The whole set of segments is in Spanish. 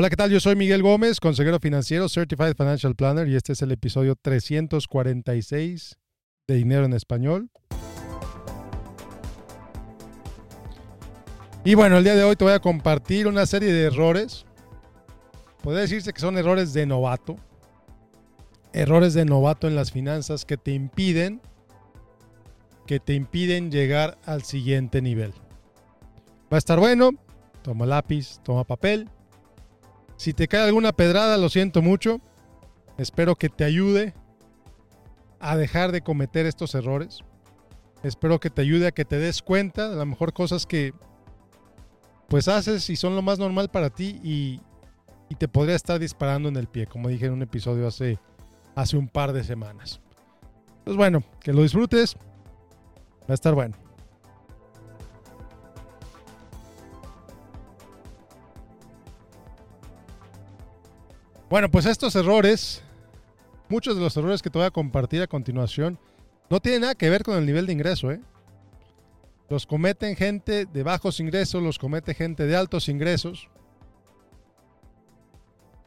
Hola, ¿qué tal? Yo soy Miguel Gómez, consejero financiero, Certified Financial Planner, y este es el episodio 346 de Dinero en Español. Y bueno, el día de hoy te voy a compartir una serie de errores. Podría decirse que son errores de novato. Errores de novato en las finanzas que te impiden que te impiden llegar al siguiente nivel. Va a estar bueno. Toma lápiz, toma papel si te cae alguna pedrada, lo siento mucho. Espero que te ayude a dejar de cometer estos errores. Espero que te ayude a que te des cuenta de las mejor cosas que pues haces y son lo más normal para ti y, te podría estar disparando en el pie, como dije en un episodio hace, hace un par de semanas. Pues bueno, que lo disfrutes. Va a estar bueno. Bueno, pues estos errores, muchos de los errores que te voy a compartir a continuación, no tienen nada que ver con el nivel de ingreso, ¿eh? Los cometen gente de bajos ingresos, los comete gente de altos ingresos.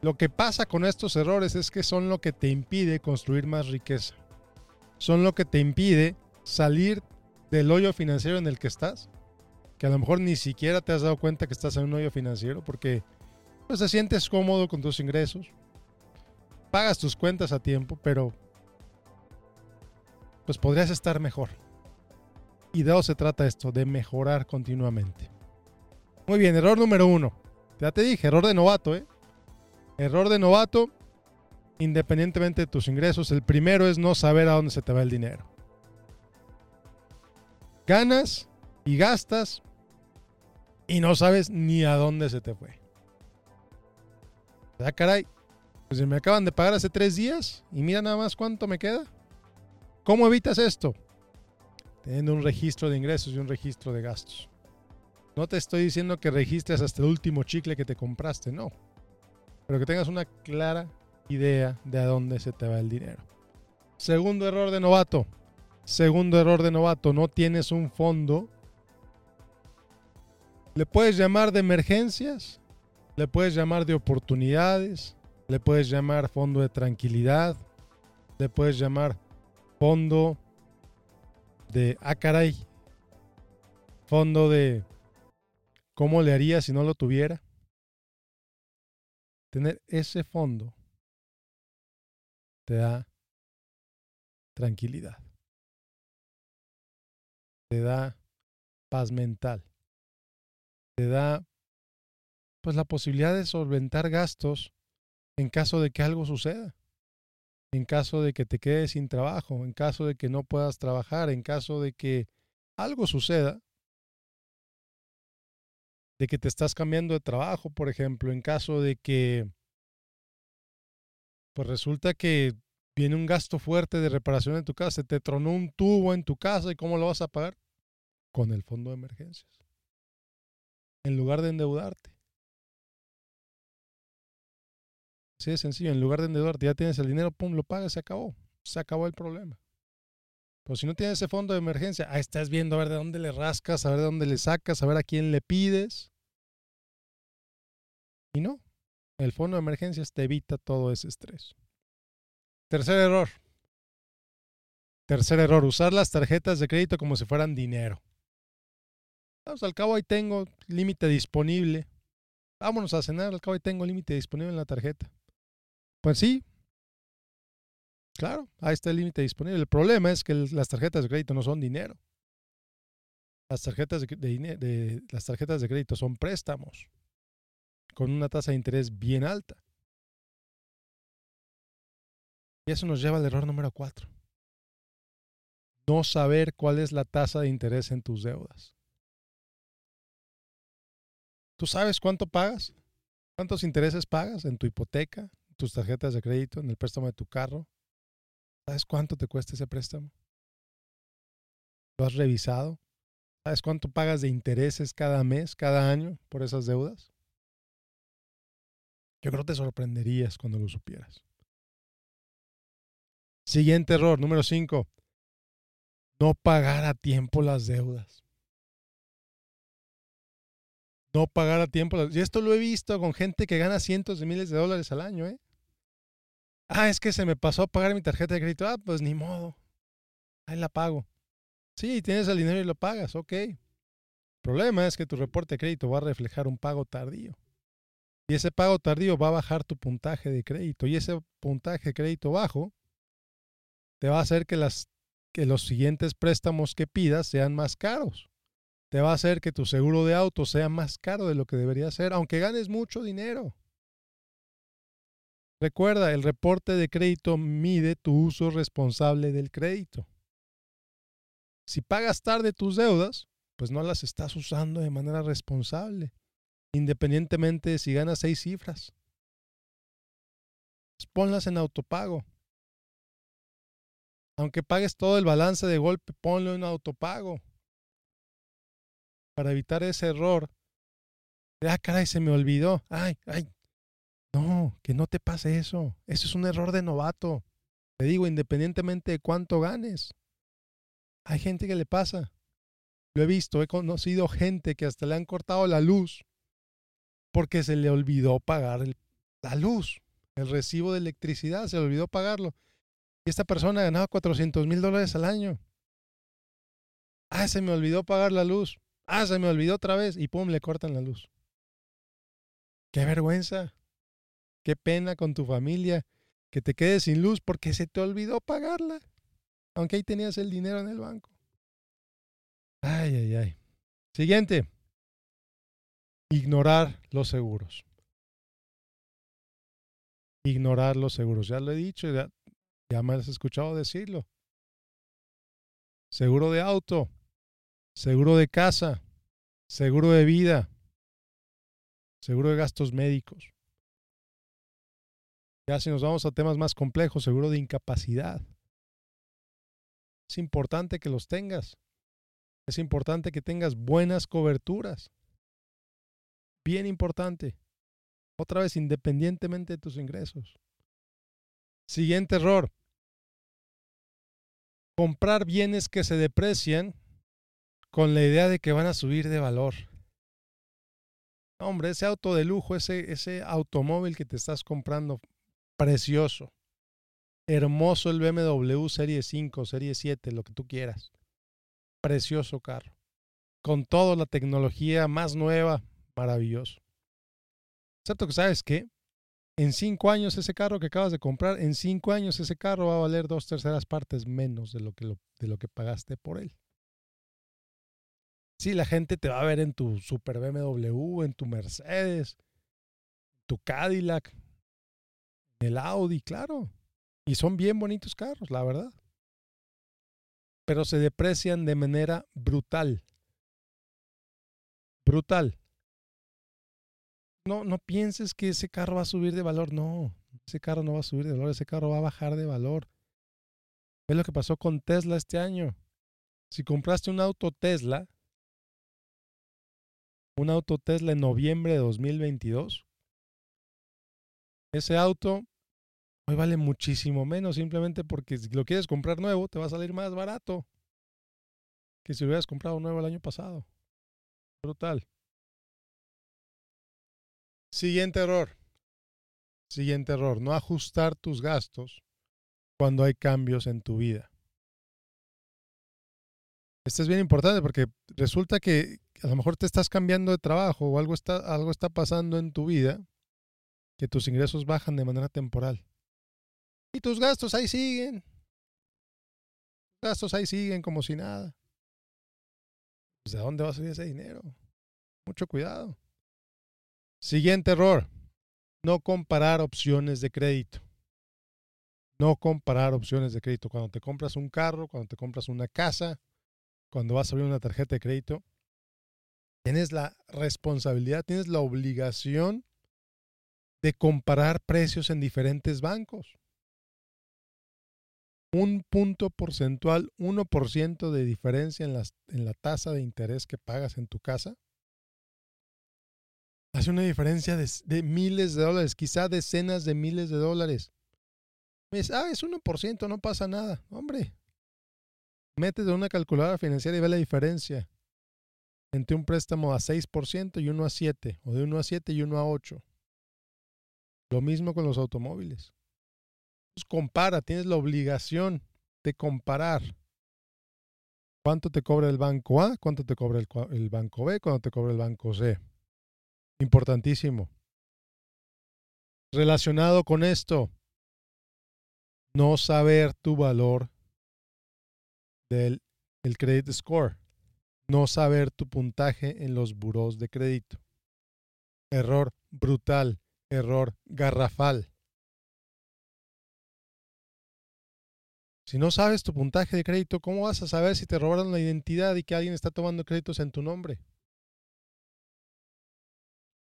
Lo que pasa con estos errores es que son lo que te impide construir más riqueza. Son lo que te impide salir del hoyo financiero en el que estás. Que a lo mejor ni siquiera te has dado cuenta que estás en un hoyo financiero porque pues te sientes cómodo con tus ingresos, pagas tus cuentas a tiempo, pero pues podrías estar mejor. Y de eso se trata esto, de mejorar continuamente. Muy bien, error número uno. Ya te dije, error de novato, ¿eh? Error de novato, independientemente de tus ingresos. El primero es no saber a dónde se te va el dinero. Ganas y gastas y no sabes ni a dónde se te fue. Ah, caray, pues me acaban de pagar hace tres días y mira nada más cuánto me queda. ¿Cómo evitas esto? Teniendo un registro de ingresos y un registro de gastos. No te estoy diciendo que registres hasta el último chicle que te compraste, no. Pero que tengas una clara idea de a dónde se te va el dinero. Segundo error de novato. Segundo error de novato, no tienes un fondo. ¿Le puedes llamar de emergencias? Le puedes llamar de oportunidades, le puedes llamar fondo de tranquilidad, le puedes llamar fondo de, ah fondo de, ¿cómo le haría si no lo tuviera? Tener ese fondo te da tranquilidad, te da paz mental, te da pues la posibilidad de solventar gastos en caso de que algo suceda, en caso de que te quedes sin trabajo, en caso de que no puedas trabajar, en caso de que algo suceda, de que te estás cambiando de trabajo, por ejemplo, en caso de que pues resulta que viene un gasto fuerte de reparación en tu casa, te tronó un tubo en tu casa y cómo lo vas a pagar? Con el fondo de emergencias. En lugar de endeudarte. Sí, es sencillo. En lugar de endeudarte, ya tienes el dinero, pum, lo pagas, se acabó. Se acabó el problema. Pero si no tienes ese fondo de emergencia, ahí estás viendo a ver de dónde le rascas, a ver de dónde le sacas, a ver a quién le pides. Y no, el fondo de emergencias te evita todo ese estrés. Tercer error. Tercer error, usar las tarjetas de crédito como si fueran dinero. Vamos, al cabo ahí tengo límite disponible. Vámonos a cenar, al cabo ahí tengo límite disponible en la tarjeta. Pues sí. Claro, ahí está el límite disponible. El problema es que las tarjetas de crédito no son dinero. Las tarjetas de, las tarjetas de crédito son préstamos con una tasa de interés bien alta. Y eso nos lleva al error número cuatro. No saber cuál es la tasa de interés en tus deudas. ¿Tú sabes cuánto pagas? ¿Cuántos intereses pagas en tu hipoteca, tus tarjetas de crédito, en el préstamo de tu carro. ¿Sabes cuánto te cuesta ese préstamo? ¿Lo has revisado? ¿Sabes cuánto pagas de intereses cada mes, cada año por esas deudas? Yo creo que te sorprenderías cuando lo supieras. Siguiente error, número 5. No pagar a tiempo las deudas. no pagar a tiempo. Y esto lo he visto con gente que gana cientos de miles de dólares al año, ¿eh? Ah, es que se me pasó a pagar mi tarjeta de crédito. Ah, pues ni modo. Ahí la pago. Sí, tienes el dinero y lo pagas, ok. El problema es que tu reporte de crédito va a reflejar un pago tardío. Y ese pago tardío va a bajar tu puntaje de crédito. Y ese puntaje de crédito bajo te va a hacer que, que los siguientes préstamos que pidas sean más caros. Te va a hacer que tu seguro de auto sea más caro de lo que debería ser, aunque ganes mucho dinero. Recuerda, el reporte de crédito mide tu uso responsable del crédito. Si pagas tarde tus deudas, pues no las estás usando de manera responsable, independientemente de si ganas seis cifras. Pues ponlas en autopago. Aunque pagues todo el balance de golpe, ponlo en autopago. Para evitar ese error. De, ah, caray, se me olvidó. Ay, ay. No, que no te pase eso. Eso es un error de novato. Te digo, independientemente de cuánto ganes. Hay gente que le pasa. Lo he visto, he conocido gente que hasta le han cortado la luz porque se le olvidó pagar la luz, el recibo de electricidad, se le olvidó pagarlo. Y esta persona ganaba 400 mil dólares al año. Ah, se me olvidó pagar la luz. Ah, se me olvidó otra vez. Y pum, le cortan la luz. Qué vergüenza. Qué pena con tu familia que te quedes sin luz porque se te olvidó pagarla. Aunque ahí tenías el dinero en el banco. Ay, ay, ay. Siguiente. Ignorar los seguros. Ignorar los seguros. Ya lo he dicho, ya, ya me has escuchado decirlo. Seguro de auto, seguro de casa, seguro de vida, seguro de gastos médicos. Ya si nos vamos a temas más complejos, seguro de incapacidad. Es importante que los tengas. Es importante que tengas buenas coberturas. Bien importante. Otra vez, independientemente de tus ingresos. Siguiente error. Comprar bienes que se deprecian con la idea de que van a subir de valor. Hombre, ese auto de lujo, ese, ese automóvil que te estás comprando, precioso, hermoso el BMW Serie 5, Serie 7, lo que tú quieras. Precioso carro. Con toda la tecnología más nueva, maravilloso. Excepto que sabes que en cinco años ese carro que acabas de comprar, en cinco años ese carro va a valer dos terceras partes menos de lo que, de lo que pagaste por él. Sí, la gente te va a ver en tu super BMW, en tu Mercedes, tu Cadillac, el Audi, claro. Y son bien bonitos carros, la verdad. Pero se deprecian de manera brutal. Brutal. No, no pienses que ese carro va a subir de valor. No, ese carro no va a subir de valor, ese carro va a bajar de valor. Es lo que pasó con Tesla este año. Si compraste un auto Tesla, un auto Tesla en noviembre de 2022, ese auto Hoy vale muchísimo menos, simplemente porque si lo quieres comprar nuevo, te va a salir más barato que si lo hubieras comprado nuevo el año pasado. Brutal. Siguiente error. Siguiente error. No ajustar tus gastos cuando hay cambios en tu vida. Esto es bien importante porque resulta que a lo mejor te estás cambiando de trabajo o algo está, algo está pasando en tu vida que tus ingresos bajan de manera temporal. Y tus gastos ahí siguen. gastos ahí siguen como si nada. Pues, ¿De dónde va a salir ese dinero? Mucho cuidado. Siguiente error. No comparar opciones de crédito. No comparar opciones de crédito. Cuando te compras un carro, cuando te compras una casa, cuando vas a abrir una tarjeta de crédito, tienes la responsabilidad, tienes la obligación de comparar precios en diferentes bancos un punto porcentual, 1% de diferencia en, en la tasa de interés que pagas en tu casa, hace una diferencia de, miles de dólares, quizá decenas de miles de dólares. Ah, es 1%, no pasa nada. Hombre, métete una calculadora financiera y ve la diferencia. entre un préstamo a 6% y uno a 7, o de uno a 7 y uno a 8. Lo mismo con los automóviles. Compara, tienes la obligación de comparar. ¿Cuánto te cobra el banco A? ¿Cuánto te cobra el, el banco B? ¿Cuánto te cobra el banco C? Importantísimo. Relacionado con esto, no saber tu valor del el credit score, no saber tu puntaje en los buros de crédito. Error brutal, error garrafal. Si no sabes tu puntaje de crédito, ¿cómo vas a saber si te robaron la identidad y que alguien está tomando créditos en tu nombre?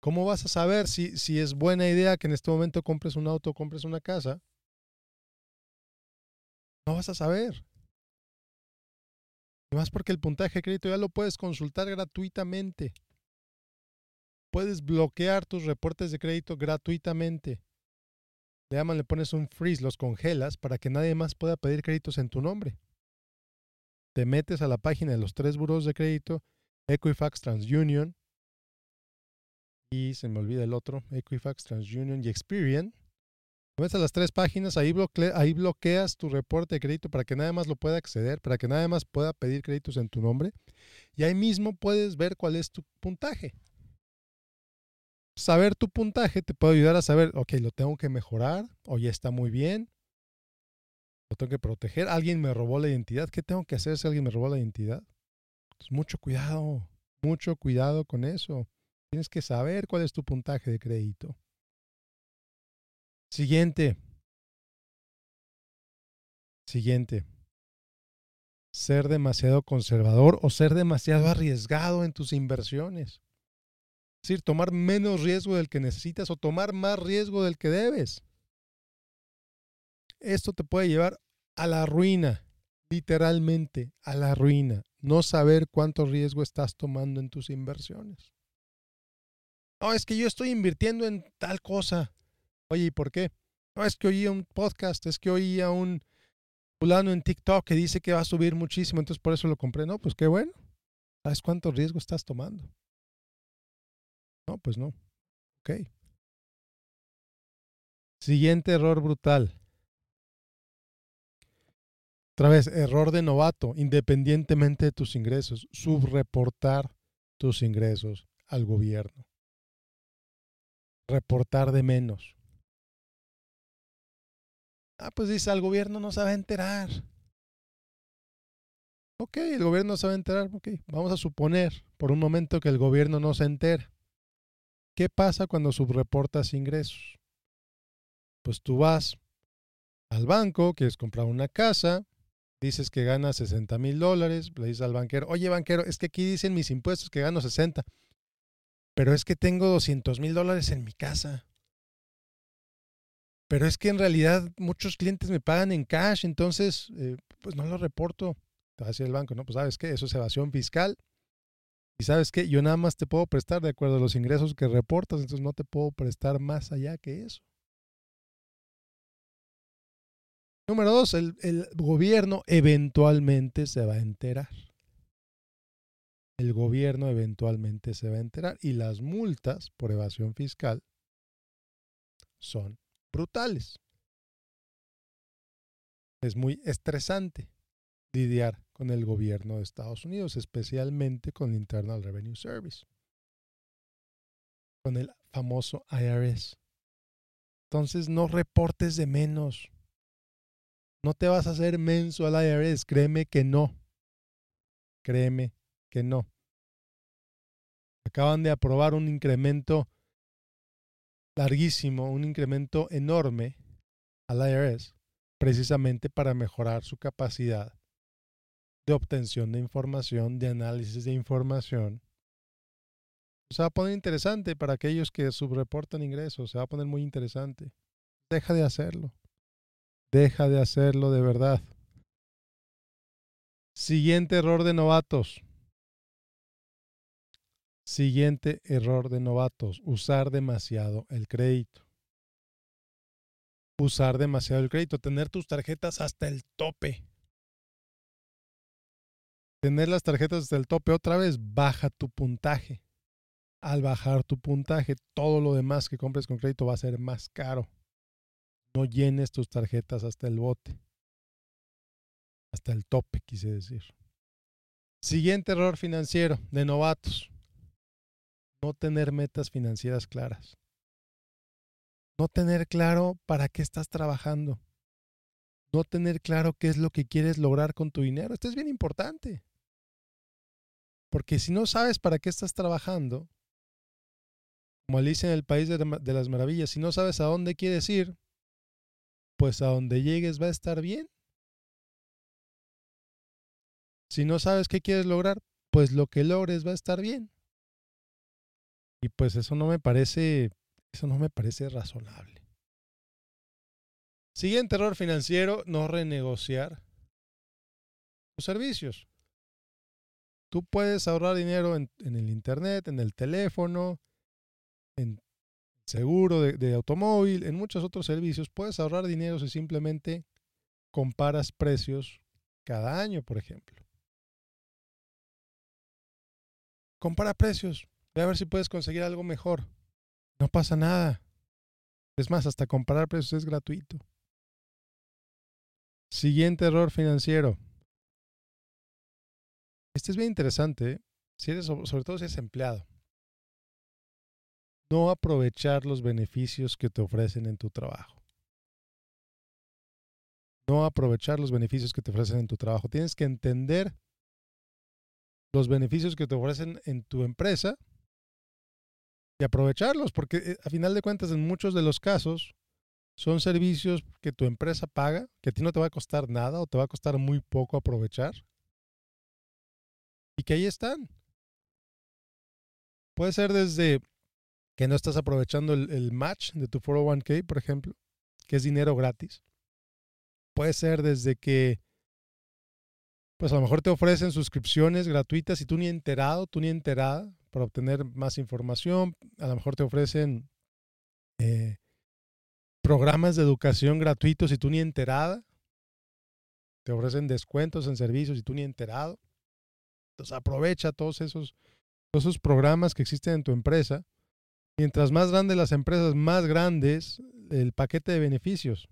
¿Cómo vas a saber si, si es buena idea que en este momento compres un auto o compres una casa? No vas a saber. Más porque el puntaje de crédito ya lo puedes consultar gratuitamente. Puedes bloquear tus reportes de crédito gratuitamente. Le llaman, le pones un freeze, los congelas para que nadie más pueda pedir créditos en tu nombre. Te metes a la página de los tres buros de crédito, Equifax, TransUnion, y se me olvida el otro, Equifax, TransUnion y Experian Ves a las tres páginas, ahí, ahí bloqueas tu reporte de crédito para que nadie más lo pueda acceder, para que nadie más pueda pedir créditos en tu nombre. Y ahí mismo puedes ver cuál es tu puntaje. Saber tu puntaje te puede ayudar a saber, ok, lo tengo que mejorar, o ya está muy bien, lo tengo que proteger, alguien me robó la identidad, ¿qué tengo que hacer si alguien me robó la identidad? Pues mucho cuidado, mucho cuidado con eso. Tienes que saber cuál es tu puntaje de crédito. Siguiente. Siguiente. Ser demasiado conservador o ser demasiado arriesgado en tus inversiones. Es decir, tomar menos riesgo del que necesitas o tomar más riesgo del que debes. Esto te puede llevar a la ruina, literalmente a la ruina. No saber cuánto riesgo estás tomando en tus inversiones. No, es que yo estoy invirtiendo en tal cosa. Oye, ¿y por qué? No, es que oía un podcast, es que oía un fulano en TikTok que dice que va a subir muchísimo, entonces por eso lo compré. No, pues qué bueno. ¿Sabes cuánto riesgo estás tomando? No, pues no. Ok. Siguiente error brutal. Otra vez, error de novato, independientemente de tus ingresos, subreportar tus ingresos al gobierno. Reportar de menos. Ah, pues dice, al gobierno no se enterar. Ok, el gobierno no enterar. Ok, vamos a suponer por un momento que el gobierno no se entera. ¿Qué pasa cuando subreportas ingresos? Pues tú vas al banco, quieres comprar una casa, dices que ganas 60 mil dólares, le dices al banquero, oye banquero, es que aquí dicen mis impuestos que gano 60, pero es que tengo 200 mil dólares en mi casa. Pero es que en realidad muchos clientes me pagan en cash, entonces eh, pues no lo reporto. Te va a decir el banco, no, pues sabes qué, eso es evasión fiscal. Y sabes qué, yo nada más te puedo prestar de acuerdo a los ingresos que reportas, entonces no te puedo prestar más allá que eso. Número dos, el, el gobierno eventualmente se va a enterar. El gobierno eventualmente se va a enterar y las multas por evasión fiscal son brutales. Es muy estresante lidiar con el gobierno de Estados Unidos, especialmente con el Internal Revenue Service, con el famoso IRS. Entonces no reportes de menos. No te vas a hacer menso al IRS, créeme que no. Créeme que no. Acaban de aprobar un incremento larguísimo, un incremento enorme al IRS, precisamente para mejorar su capacidad de obtención de información, de análisis de información. Se va a poner interesante para aquellos que subreportan ingresos, se va a poner muy interesante. Deja de hacerlo. Deja de hacerlo de verdad. Siguiente error de novatos. Siguiente error de novatos, usar demasiado el crédito. Usar demasiado el crédito, tener tus tarjetas hasta el tope. Tener las tarjetas hasta el tope otra vez, baja tu puntaje. Al bajar tu puntaje, todo lo demás que compres con crédito va a ser más caro. No llenes tus tarjetas hasta el bote. Hasta el tope, quise decir. Siguiente error financiero de novatos. No tener metas financieras claras. No tener claro para qué estás trabajando. No tener claro qué es lo que quieres lograr con tu dinero. Esto es bien importante. Porque si no sabes para qué estás trabajando, como Alicia en el País de, las Maravillas, si no sabes a dónde quieres ir, pues a donde llegues va a estar bien. Si no sabes qué quieres lograr, pues lo que logres va a estar bien. Y pues eso no me parece, eso no me parece razonable. Siguiente error financiero, no renegociar tus servicios. Tú puedes ahorrar dinero en, el internet, en el teléfono, en seguro de, de automóvil, en muchos otros servicios. Puedes ahorrar dinero si simplemente comparas precios cada año, por ejemplo. Compara precios. Ve a ver si puedes conseguir algo mejor. No pasa nada. Es más, hasta comparar precios es gratuito. Siguiente error financiero. Este es bien interesante, si eres, sobre todo si eres empleado. No aprovechar los beneficios que te ofrecen en tu trabajo. No aprovechar los beneficios que te ofrecen en tu trabajo. Tienes que entender los beneficios que te ofrecen en tu empresa y aprovecharlos, porque eh, a final de cuentas en muchos de los casos son servicios que tu empresa paga, que a ti no te va a costar nada o te va a costar muy poco aprovechar. Y que ahí están. Puede ser desde que no estás aprovechando el, match de tu 401k, por ejemplo, que es dinero gratis. Puede ser desde que pues a lo mejor te ofrecen suscripciones gratuitas y tú ni enterado, tú ni enterada para obtener más información. A lo mejor te ofrecen eh, programas de educación gratuitos y tú ni enterada. Te ofrecen descuentos en servicios y tú ni enterado. Entonces aprovecha todos esos, esos programas que existen en tu empresa. Mientras más grandes las empresas, más grandes el paquete de beneficios.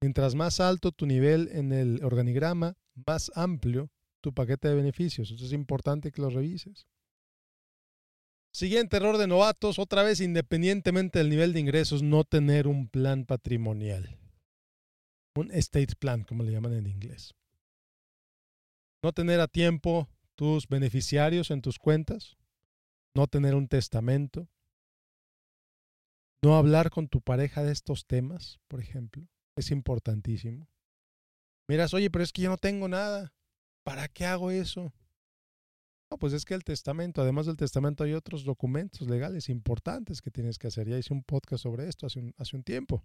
Mientras más alto tu nivel en el organigrama, más amplio tu paquete de beneficios. Eso es importante que lo revises. Siguiente error de novatos, otra vez independientemente del nivel de ingresos, no tener un plan patrimonial. Un estate plan, como le llaman en inglés. No tener a tiempo tus beneficiarios en tus cuentas. No tener un testamento. No hablar con tu pareja de estos temas, por ejemplo. Es importantísimo. Miras, oye, pero es que yo no tengo nada. ¿Para qué hago eso? No, pues es que el testamento, además del testamento, hay otros documentos legales importantes que tienes que hacer. Ya hice un podcast sobre esto hace un, tiempo.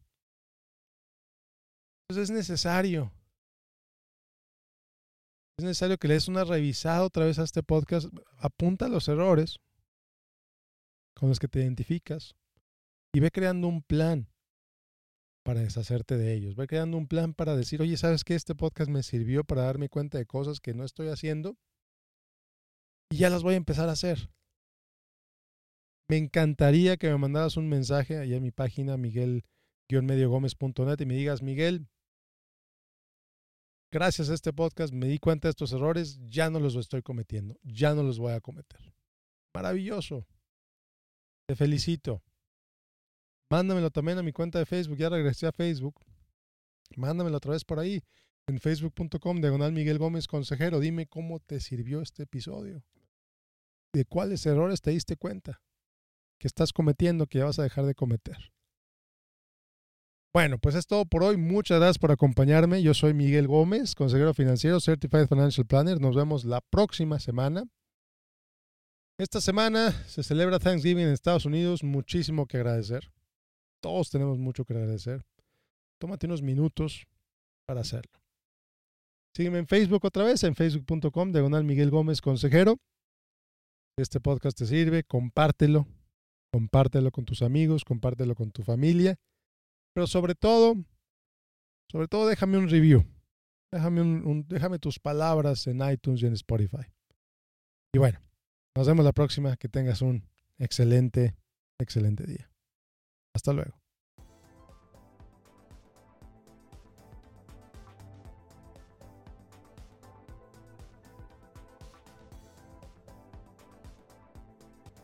Entonces es necesario. Es necesario que le des una revisada otra vez a este podcast. Apunta los errores con los que te identificas y ve creando un plan para deshacerte de ellos. Ve creando un plan para decir, oye, ¿sabes qué? Este podcast me sirvió para darme cuenta de cosas que no estoy haciendo y ya las voy a empezar a hacer. Me encantaría que me mandaras un mensaje allá en mi página miguel-mediogomez.net y me digas, Miguel, gracias a este podcast me di cuenta de estos errores, ya no los estoy cometiendo, ya no los voy a cometer. Maravilloso. Te felicito. Mándamelo también a mi cuenta de Facebook. Ya regresé a Facebook. Mándamelo otra vez por ahí. En facebook.com, diagonal Miguel Gómez Consejero. Dime cómo te sirvió este episodio. De cuáles errores te diste cuenta que estás cometiendo, que ya vas a dejar de cometer. Bueno, pues es todo por hoy. Muchas gracias por acompañarme. Yo soy Miguel Gómez, consejero financiero, Certified Financial Planner. Nos vemos la próxima semana. Esta semana se celebra Thanksgiving en Estados Unidos. Muchísimo que agradecer. Todos tenemos mucho que agradecer. Tómate unos minutos para hacerlo. Sígueme en Facebook otra vez, en facebook.com, diagonal Miguel Gómez Consejero. Este podcast te sirve, compártelo. Compártelo con tus amigos, compártelo con tu familia. Pero sobre todo, sobre todo déjame un review. Déjame, un, déjame tus palabras en iTunes y en Spotify. Y bueno, nos vemos la próxima. Que tengas un excelente, excelente día. Hasta luego.